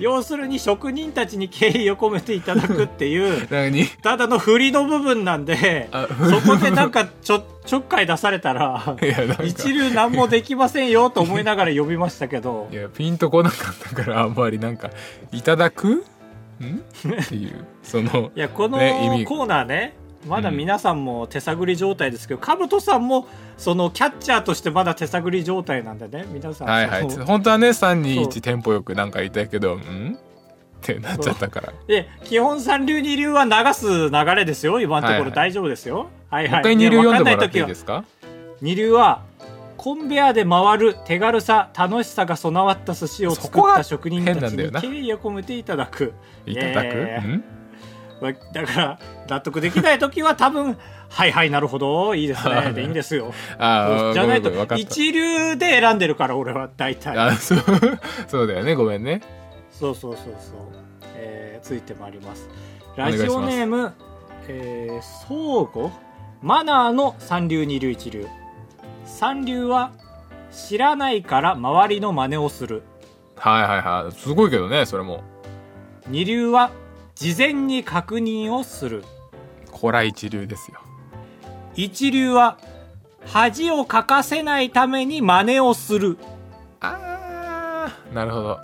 要するに職人たちに敬意を込めていただくっていう <laughs> 何？ただの振りの部分なんであそこでなんか <laughs> ちょちょっかい出されたら一流何もできませんよと思いながら呼びましたけど。いやピンとこなかったからあんまりなんかいただく？ん？っていうそのいやこのコーナーねまだ皆さんも手探り状態ですけど、カブトさんもそのキャッチャーとしてまだ手探り状態なんでね皆さんはいはい。本当はねそう。321テンポよくなんか言いたいけどん？ってなっちゃったから。で基本三流二流は流す流れですよ今のとこはいはい。ろ大丈夫ですよ。はいはい。もう一回二流で読んでもらっていいいですか？二流はコンベアで回る手軽さ楽しさが備わった寿司を作った職人たちに敬意を込めていただく。いただく、えーだから納得できない時は多分はいはいなるほどいいですね。でいいんですよ。ああじゃないと一流で選んでるから俺は大体。あそう。<laughs> そうだよねごめんね。そうそうそうそう、えーついてまいります。ラジオネームえー相互マナーの三流二流一流。三流は知らないから周りの真似をする。はいはいはい。すごいけどねそれも。二流は事前に確認をする。こら一流ですよ。一流は恥をかかせないために真似をする。ああなるほど。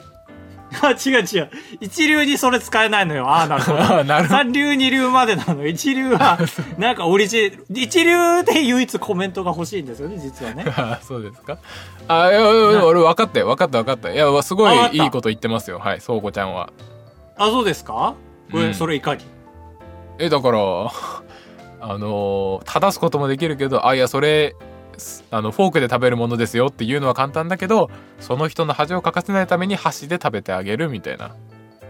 あ違う違う。一流にそれ使えないのよ。ああなるほど。あ <laughs> なるほど。三流二流までなの。一流は <laughs> なんかオリジ一流で唯一コメントが欲しいんですよね実はね。あ <laughs> そうですか？あいやいや俺分かったよ分かった分かった。いやすごいいいこと言ってますよ。はいそうこちゃんは。あそうですか？うん。それいかに？えだから <laughs> あのー正すこともできるけどあいやそれすあのフォークで食べるものですよっていうのは簡単だけどその人の恥をかかせないために箸で食べてあげるみたいな。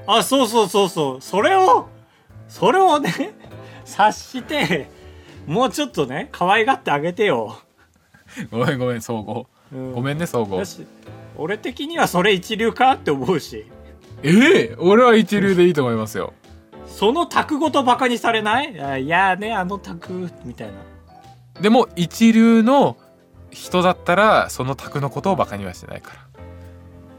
あそうそうそうそう。それをそれをね <laughs> 察してもうちょっとね可愛がってあげてよ、ごめんごめん総合。うん。ごめんね総合。俺的にはそれ一流かって思うし。ええ？俺は一流でいいと思いますよその卓ごとバカにされない？あいやねあの卓みたいな。でも一流の人だったらその卓のことをバカにはしてないから。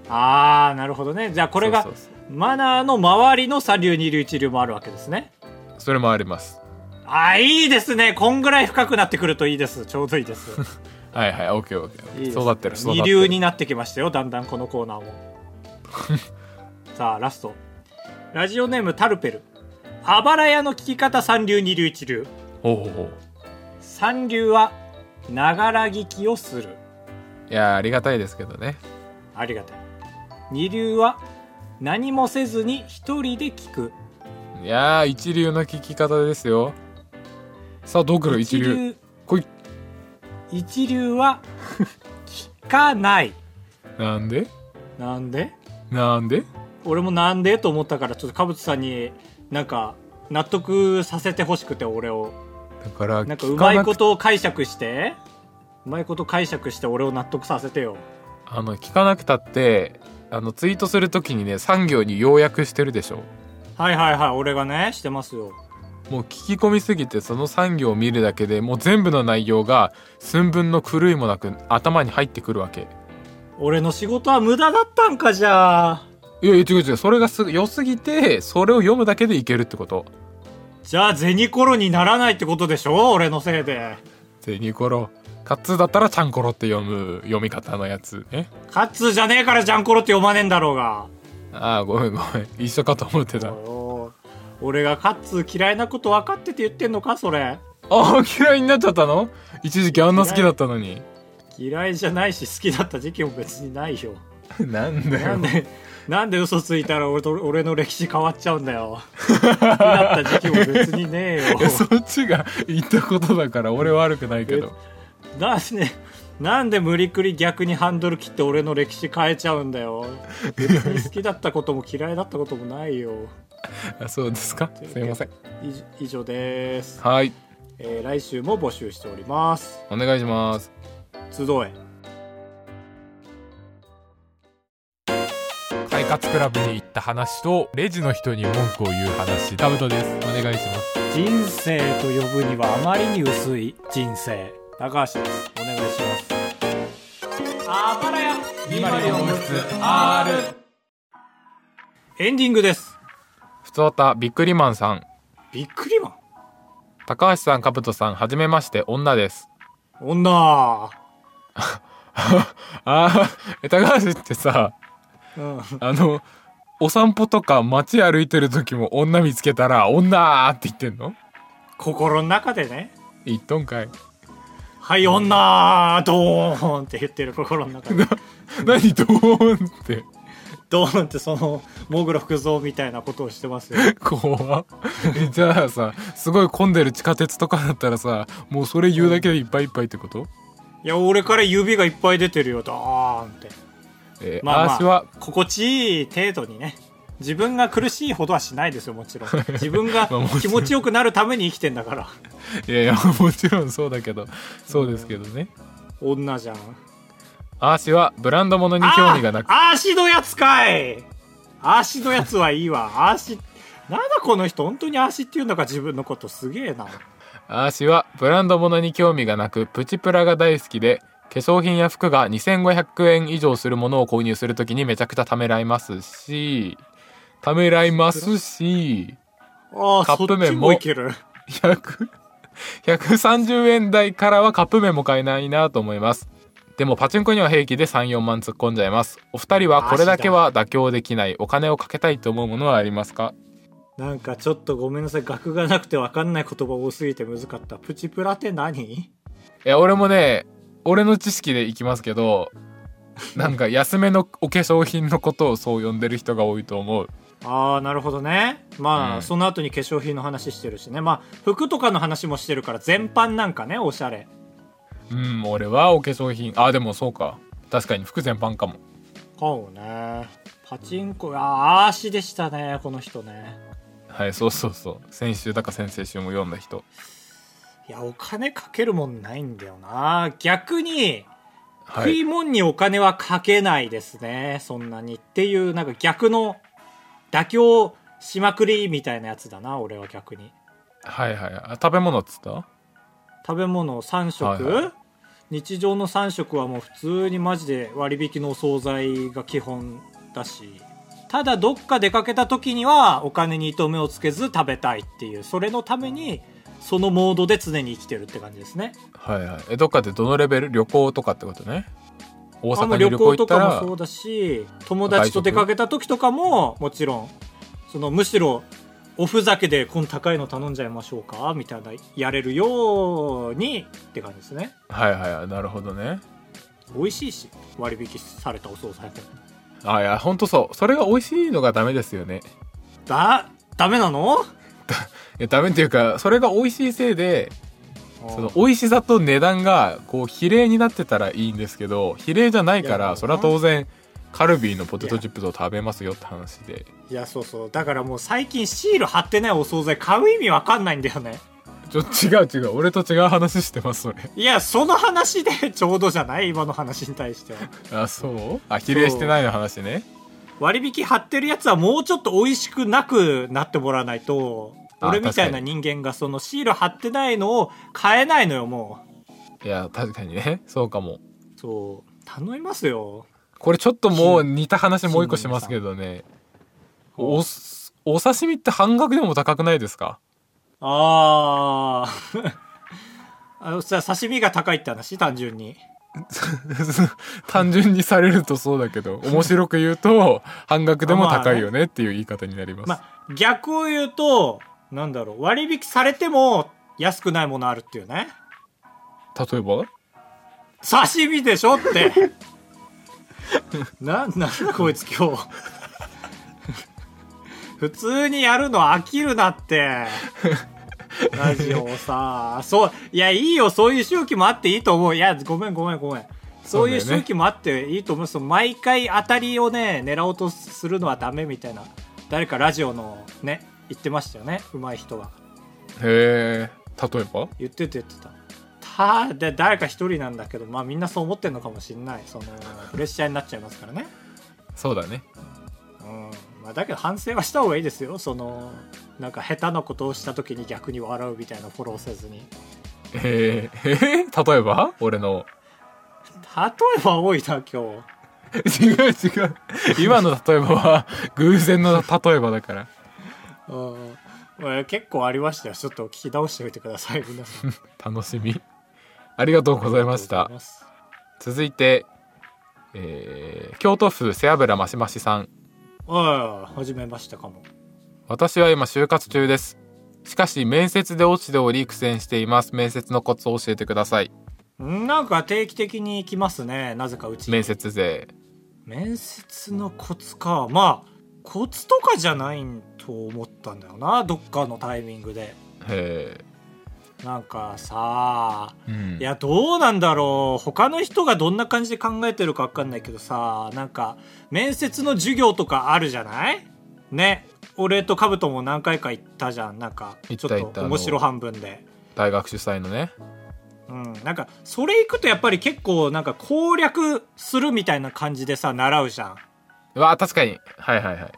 あーなるほどね。じゃあこれがそうそうそう。マナーの周りの三流二流一流もあるわけですね。それもあります。あーいいですね。こんぐらい深くなってくるといいです。ちょうどいいです。<laughs> はいはいオッケーオッケー。いいです。育ってる育って二る流になってきましたよだんだんこのコーナーも。<laughs> さあラスト。ラジオネームタルペルあばら屋の聞き方三流二流一流。ほうほうほう。三流はながら聞きをする。いやーありがたいですけどね。ありがたい。二流は何もせずに一人で聞く。いやー一流の聞き方ですよ。さあどう来る？一流。こい。一流は <laughs> 聞かない。なんで？なんで？なんで？俺もなんで？と思ったからちょっとかぶつさんになんか納得させてほしくて俺を。だからなんかうまいことを解釈してうまいこと解釈して俺を納得させてよ。あの聞かなくたってあのツイートするときにね産業に要約してるでしょ。はいはいはい俺がねしてますよ。もう聞き込みすぎてその産業を見るだけでもう全部の内容が寸分の狂いもなく頭に入ってくるわけ。俺の仕事は無駄だったんかじゃあいや違う違う。それがす良すぎてそれを読むだけでいけるってこと。じゃあ銭コロにならないってことでしょ？俺のせいで。ゼニコロ。カッツーだったらちゃんころって読む読み方のやつ。ねカッツーじゃねえからジャンコロって読まねえんだろうが。ああごめんごめん。一緒かと思ってた。俺がカッツー嫌いなこと分かってて言ってんのかそれ。ああ嫌いになっちゃったの？一時期あんな好きだったのに。嫌いじゃないし好きだった時期も別にないよ。<laughs> なんだよ。なんでなんで嘘ついたら俺と俺の歴史変わっちゃうんだよ。好きだった時期も別にねえよ。<laughs> そっちが言ったことだから俺悪くないけど。なんでなんで無理くり逆にハンドル切って俺の歴史変えちゃうんだよ。別に好きだったことも嫌いだったこともないよ。あ <laughs> そうですか？すいません。以以上です、はい。えー来週も募集しております。お願いします。集え快活クラブに行った話とレジの人に文句を言う話タブトです。お願いします。人生と呼ぶにはあまりに薄い人生。高橋です。お願いします。あばらやエンディングです。ふつおたびっくりマンさん。びっくりマン？高橋さんかぶとさんはじめまして女です。女 <laughs> ああ高橋ってさうんあのお散歩とか街歩いてる時も女見つけたら女ーって言ってんの？心の中でね。言っとんかい「はい女ドーン!」って言ってる心の中で。何ドーンって？ドーンってそのモグロ福蔵みたいなことをしてますよ。怖っ。えじゃあさすごい混んでる地下鉄とかだったらさもうそれ言うだけでいっぱいいっぱいってこと、いや俺から指がいっぱい出てるよドーンってえーまあまあ私は心地いい程度にね自分が苦しいほどはしないですよもちろん。<laughs> 自分が気持ちよくなるために生きてんだから。いやいや <laughs> もちろんそうだけどそうですけどね。女じゃん。私はブランド物に興味がなく。あーアーシのやつかい。アーシのやつはいいわ。アーシなんだこの人本当にアーシって言うんだか自分のことすげえな。<laughs> 私はブランド物に興味がなくプチプラが大好きで化粧品や服が2500円以上するものを購入するときにめちゃくちゃためらいますしためらいますしカップ麺もそっちもいける。100 130円台からはカップ麺も買えないなと思います。でもパチンコには平気で34万突っ込んじゃいます。お二人はこれだけは妥協できない。お金をかけたいと思うものはありますか？なんかちょっとごめんなさい。額がなくて分かんない言葉多すぎて難かった。プチプラって何？いや俺もね俺の知識でいきますけどなんか安めのお化粧品のことをそう呼んでる人が多いと思う。ああなるほどね。まあ、うん。その後に化粧品の話してるしね。まあ服とかの話もしてるから全般なんかねおしゃれ。うん俺はお化粧品。あでもそうか。確かに服全般かも。かもね。パチンコあー足でしたねこの人ね。はいそうそうそう。先週だか先々週も読んだ人いやお金かけるもんないんだよな。逆にはい。食いもんにお金はかけないですね。そんなにっていうなんか逆の妥協しまくりみたいなやつだな俺は逆に。はいはい。あ食べ物っつった？食べ物3食、はいはい。日常の3食はもう普通にマジで割引のお惣菜が基本だし。ただどっか出かけた時にはお金に糸目をつけず食べたいっていう。それのためにそのモードで常に生きてるって感じですね。はいはい。えどっかでどのレベル？旅行とかってことね。大阪に旅行行とからもそうだし友達と出かけた時とかももちろんそのむしろおふざけでこの高いの頼んじゃいましょうかみたいなやれるようにって感じですね。はいはいはい。なるほどね。美味しいし割引されたお惣菜も。あいやほんとそう。それが美味しいのがダメですよね。だダメなの？い <laughs> やダメっていうかそれが美味しいせいでその美味しさと値段がこう比例になってたらいいんですけど比例じゃないからそれは当然カルビーのポテトチップスを食べますよって話で。いやそうそう。だからもう最近シール貼ってないお惣菜買う意味わかんないんだよね。ちょ違う違う。俺と違う。話してますそれ。いやその話でちょうどじゃない？今の話に対して。は <laughs> あそう？あ比例してないの話ね。割引貼ってるやつはもうちょっと美味しくなくなってもらわないと。あ俺みたいな人間がそのシール貼ってないのを買えないのよもいや確かにね。そうかも。うそう頼みますよ。これちょっともう似た話もう一個しますけどね。おお刺身って半額でも高くないですか？あー。<laughs> あ刺身が高いって話？単純に。<laughs> 単純にされるとそうだけど面白く言うと半額でも高いよねっていう言い方になります、まあ逆を言うとなんだろう。割引されても安くないものあるっていうね。例えば？刺身でしょって。<laughs> ななんだこいつ今日。<laughs> 普通にやるの飽きるなって。ラジオをさ。そういやいいよ。そういう周期もあっていいと思う。いやごめんごめんごめん。そういう周期もあっていいと思う。その毎回当たりをね狙おうとするのはダメみたいな。誰かラジオのね言ってましたよね上手い人がへえ例えば？言ってて言ってた。たで誰か一人なんだけどまあみんなそう思ってんのかもしんない。そのプレッシャーになっちゃいますからね。そうだね。うん。まあ、だけど反省はした方がいいですよ。そのなんか下手なことをした時に逆に笑うみたいなフォローせずに。へえへえ例えば？俺の。例えば多いな今日。<laughs> 違う違う。今の例えばは偶然の例えばだからうんまあ結構ありましたよ。ちょっと聞き直しておいてください皆さん。<laughs> 楽しみ。ありがとうございました。続いて、えー京都府背脂マシマシさん。ああ始めましたかも。私は今就活中です。しかし面接で落ちており苦戦しています。面接のコツを教えてください。なんか定期的に来ますね。なぜかうち面接勢面接のコツか。まあコツとかじゃないと思ったんだよなどっかのタイミングで。へなんかさえ、うん。いやどうなんだろう。他の人がどんな感じで考えてるか分かんないけどさなんか面接の授業とかあるじゃない？ね。俺とカブトも何回か行ったじゃん。なんかちょっと面白半分で。大学主催のね。うん。なんかそれ行くとやっぱり結構なんか攻略するみたいな感じでさ習うじゃん。うわ確かに。はいはいはい。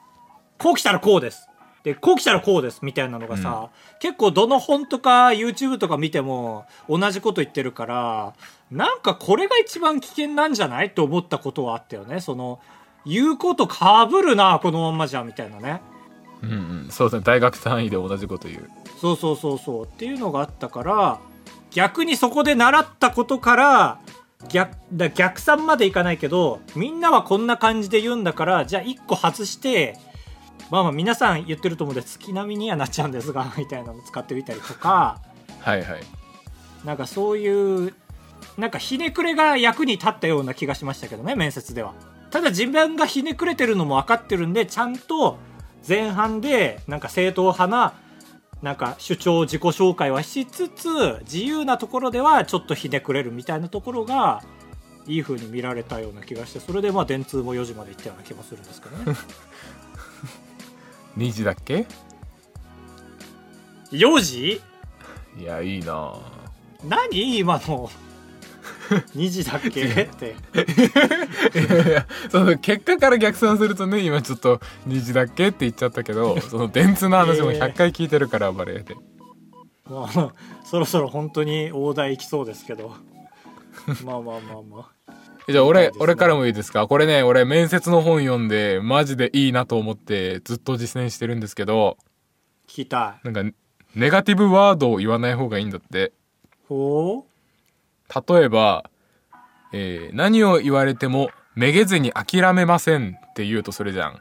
こう来たらこうです。で、こう来たらこうです。みたいなのがさ、結構どの本とか YouTube とか見ても同じこと言ってるから、なんかこれが一番危険なんじゃないと思ったことはあったよね。その、言うこと被るな、このまんまじゃ、みたいなね。うんうんそうですね大学単位で同じこと言うそうそうそうそう。っていうのがあったから、逆にそこで習ったことから、逆、だ逆算までいかないけど、みんなはこんな感じで言うんだから、じゃあ一個外して、まあまあ皆さん言ってると思うんで月並みにはなっちゃうんですがみたいなの使ってみたりとかはいはい。なんかそういうなんかひねくれが役に立ったような気がしましたけどね面接では。ただ自分がひねくれてるのも分かってるんでちゃんと前半でなんか正統派ななんか主張自己紹介はしつつ自由なところではちょっとひねくれるみたいなところがいい風に見られたような気がしてそれでまあ電通も4時まで行ったような気もするんですけどね <laughs> 2時だっけ？4時？いやいいな。何？今の。2時だっけ？って。いやその結果から逆算するとね今ちょっと2時だっけ？って言っちゃったけどその電通の話も100回聞いてるからバレエで。まあそろそろ本当に大台行きそうですけど。まあまあまあまあじゃあ俺、俺からもいいですか？これね俺面接の本読んでマジでいいなと思ってずっと実践してるんですけど。聞きたい。なんかネガティブワードを言わない方がいいんだって。ほ例えば、えー何を言われてもめげずに諦めませんって言うとそれじゃん。う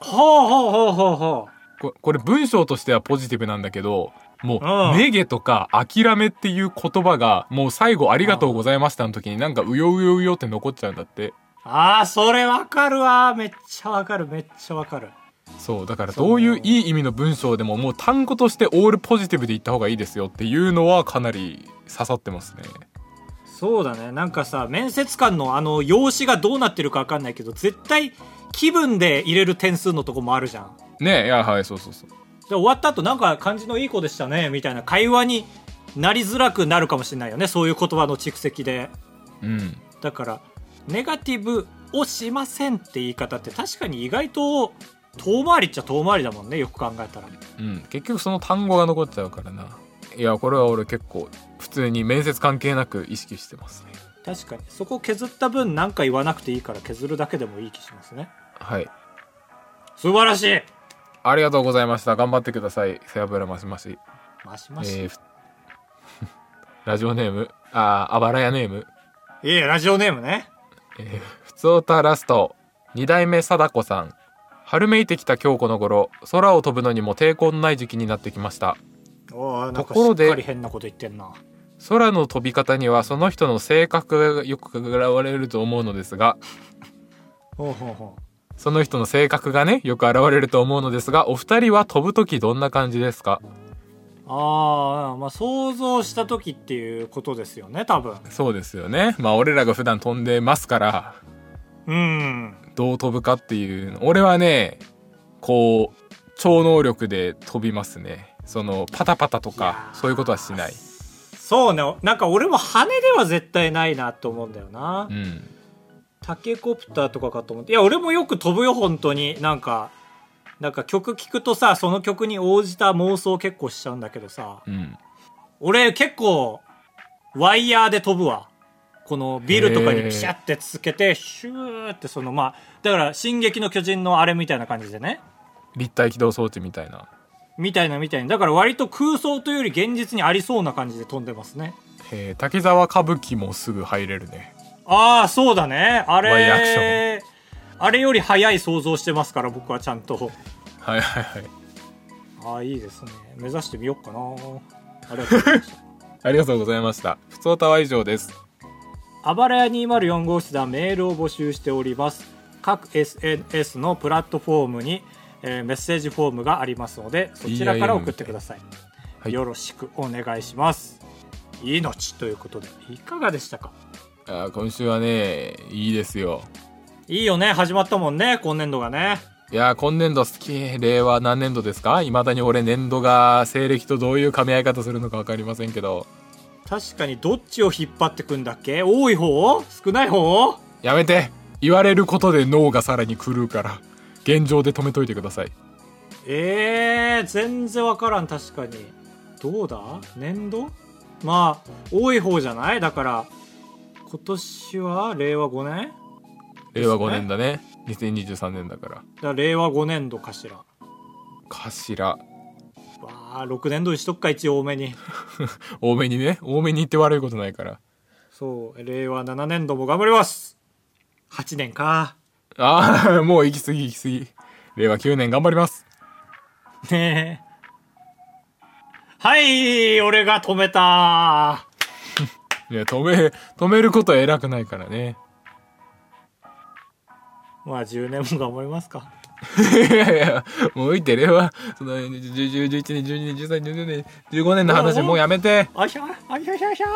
ほうほうほうほうほここれ文章としてはポジティブなんだけどもうん。う「めげ」とか「諦め」っていう言葉がもう最後「ありがとうございました」の時になんかうようようよって残っちゃうんだって。うああそれわかるわ。めっちゃわかる。めっちゃわかる。そうだからどういういい意味の文章でももう単語としてオールポジティブで言った方がいいですよっていうのはかなり刺さってますね。そうだね。なんかさ面接官のあの用紙がどうなってるかわかんないけど絶対気分で入れる点数のとこもあるじゃん。ねいやはいそうそうそう。で終わった後なんか感じのいい子でしたねみたいな会話になりづらくなるかもしれないよねそういう言葉の蓄積で。うん。だからネガティブをしませんって言い方って確かに意外と遠回りっちゃ遠回りだもんねよく考えたら。うん。結局その単語が残っちゃうからな。いやこれは俺結構普通に面接関係なく意識してますね。確かに。そこ削った分何か言わなくていいから削るだけでもいい気しますね。はい。素晴らしいありがとうございました。頑張ってください。背脂マシマシマシマシ、えーふ <laughs> ラジオネーム。あーあばらやネーム。いえラジオネームね。えー、ふつおたラスト。二代目貞子さん。春めいてきた今日この頃空を飛ぶのにも抵抗のない時期になってきました。ところでなこと言ってんな。空の飛び方にはその人の性格がよく現れると思うのですが。ほうほうほうその人の性格がねよく現れると思うのですがお二人は飛ぶ時どんな感じですか？ああまあ想像した時っていうことですよね多分。そうですよね。まあ俺らが普段飛んでますからうん。どう飛ぶかっていうの。俺はねこう超能力で飛びますね。そのパタパタとかそういうことはしない。そうね。なんか俺も羽では絶対ないなと思うんだよな、うんタケコプターとかかと思って。いや俺もよく飛ぶよ本当に。なんかなんか曲聴くとさその曲に応じた妄想結構しちゃうんだけどさ。うん。俺結構ワイヤーで飛ぶわ。このビルとかにピシャってつけてシューってそのまあだから「進撃の巨人」のあれみたいな感じでね。立体起動装置みたいな。みたいなみたいな。だから割と空想というより現実にありそうな感じで飛んでますね。えー。滝沢歌舞伎もすぐ入れるねああそうだね。あれあれより早い想像してますから僕はちゃんと。はいはいはい。ああいいですね。目指してみようかな。<laughs> ありがとうございました。ありがとうございました。ふつおたは以上です。あばらや204号室ではメールを募集しております。各 SNS のプラットフォームに、えーメッセージフォームがありますのでそちらから送ってください。はい。よろしくお願いします。命ということでいかがでしたか？あー今週はねいいですよ。いいよね。始まったもんね今年度がね。いやー今年度好き。令和何年度ですか？いまだに俺年度が西暦とどういう噛み合い方するのか分かりませんけど。確かにどっちを引っ張ってくんだっけ？多い方？少ない方？やめて。言われることで脳がさらに狂うから。現状で止めといてください。えー、全然わからん。確かに。どうだ？年度？まあ多い方じゃない？だから今年は令和5年？令和5年だね。2023年だから。だから令和5年度かしら。頭わあ6年度にしとくか一応多めに。<laughs> 多めにね。多めに言って悪いことないから。そう令和7年度も頑張ります。8年か。ああ <laughs> もう行き過ぎ行き過ぎ。令和9年頑張ります。ねえ。はい俺が止めたいや止め止めることは偉くないからね。まあ10年も頑張りますか。いやいやもういいって令和その10 11年12年13年14年15年の話もうやめて。あひゃあひゃひゃひゃ